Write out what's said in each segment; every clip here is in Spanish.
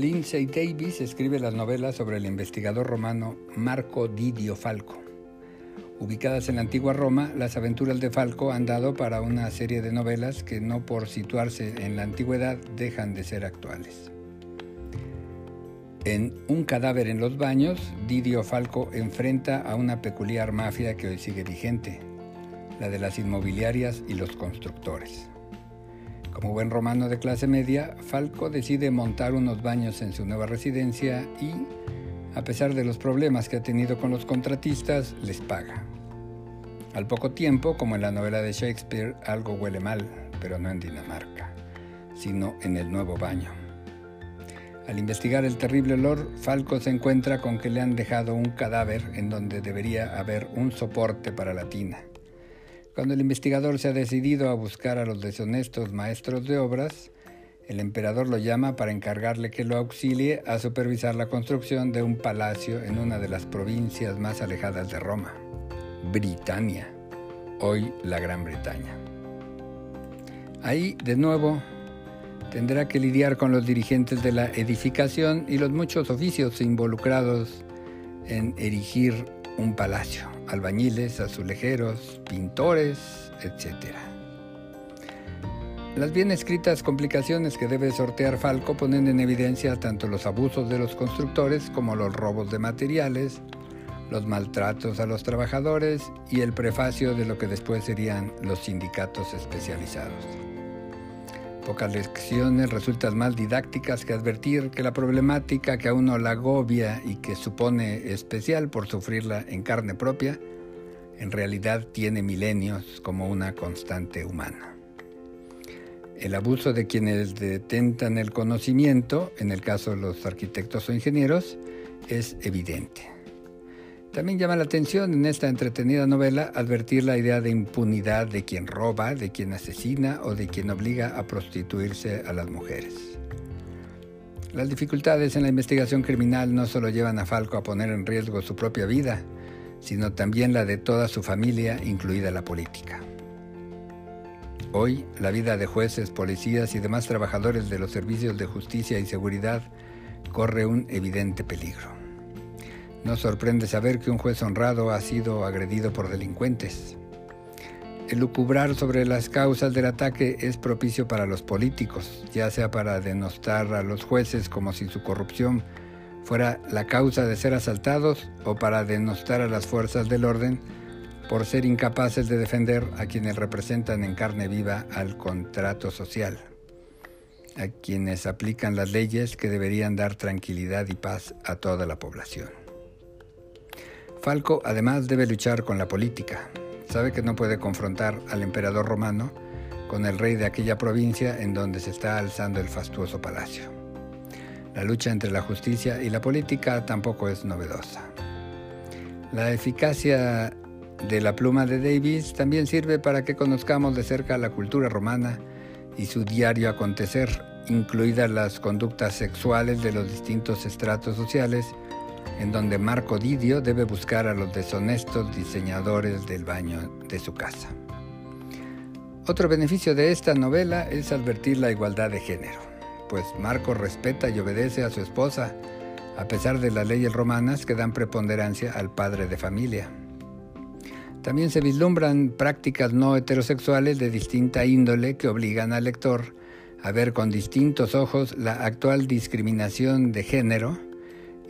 Lindsay Davis escribe las novelas sobre el investigador romano Marco Didio Falco. Ubicadas en la antigua Roma, las aventuras de Falco han dado para una serie de novelas que no por situarse en la antigüedad dejan de ser actuales. En Un cadáver en los baños, Didio Falco enfrenta a una peculiar mafia que hoy sigue vigente, la de las inmobiliarias y los constructores. Como buen romano de clase media, Falco decide montar unos baños en su nueva residencia y, a pesar de los problemas que ha tenido con los contratistas, les paga. Al poco tiempo, como en la novela de Shakespeare, algo huele mal, pero no en Dinamarca, sino en el nuevo baño. Al investigar el terrible olor, Falco se encuentra con que le han dejado un cadáver en donde debería haber un soporte para la tina. Cuando el investigador se ha decidido a buscar a los deshonestos maestros de obras, el emperador lo llama para encargarle que lo auxilie a supervisar la construcción de un palacio en una de las provincias más alejadas de Roma, Britania, hoy la Gran Bretaña. Ahí, de nuevo, tendrá que lidiar con los dirigentes de la edificación y los muchos oficios involucrados en erigir un palacio albañiles, azulejeros, pintores, etc. Las bien escritas complicaciones que debe sortear Falco ponen en evidencia tanto los abusos de los constructores como los robos de materiales, los maltratos a los trabajadores y el prefacio de lo que después serían los sindicatos especializados. Pocas lecciones resultan más didácticas que advertir que la problemática que a uno la agobia y que supone especial por sufrirla en carne propia, en realidad tiene milenios como una constante humana. El abuso de quienes detentan el conocimiento, en el caso de los arquitectos o ingenieros, es evidente. También llama la atención en esta entretenida novela advertir la idea de impunidad de quien roba, de quien asesina o de quien obliga a prostituirse a las mujeres. Las dificultades en la investigación criminal no solo llevan a Falco a poner en riesgo su propia vida, sino también la de toda su familia, incluida la política. Hoy, la vida de jueces, policías y demás trabajadores de los servicios de justicia y seguridad corre un evidente peligro. No sorprende saber que un juez honrado ha sido agredido por delincuentes. El lucubrar sobre las causas del ataque es propicio para los políticos, ya sea para denostar a los jueces como si su corrupción fuera la causa de ser asaltados o para denostar a las fuerzas del orden por ser incapaces de defender a quienes representan en carne viva al contrato social, a quienes aplican las leyes que deberían dar tranquilidad y paz a toda la población. Falco además debe luchar con la política. Sabe que no puede confrontar al emperador romano con el rey de aquella provincia en donde se está alzando el fastuoso palacio. La lucha entre la justicia y la política tampoco es novedosa. La eficacia de la pluma de Davis también sirve para que conozcamos de cerca la cultura romana y su diario acontecer, incluidas las conductas sexuales de los distintos estratos sociales en donde Marco Didio debe buscar a los deshonestos diseñadores del baño de su casa. Otro beneficio de esta novela es advertir la igualdad de género, pues Marco respeta y obedece a su esposa, a pesar de las leyes romanas que dan preponderancia al padre de familia. También se vislumbran prácticas no heterosexuales de distinta índole que obligan al lector a ver con distintos ojos la actual discriminación de género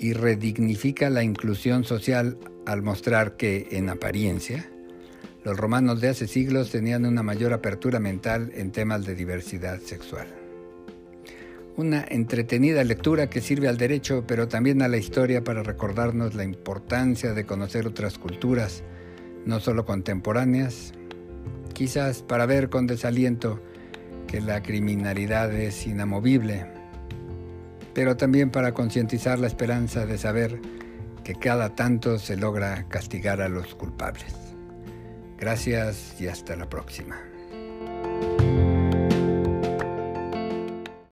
y redignifica la inclusión social al mostrar que, en apariencia, los romanos de hace siglos tenían una mayor apertura mental en temas de diversidad sexual. Una entretenida lectura que sirve al derecho, pero también a la historia para recordarnos la importancia de conocer otras culturas, no solo contemporáneas, quizás para ver con desaliento que la criminalidad es inamovible pero también para concientizar la esperanza de saber que cada tanto se logra castigar a los culpables. Gracias y hasta la próxima.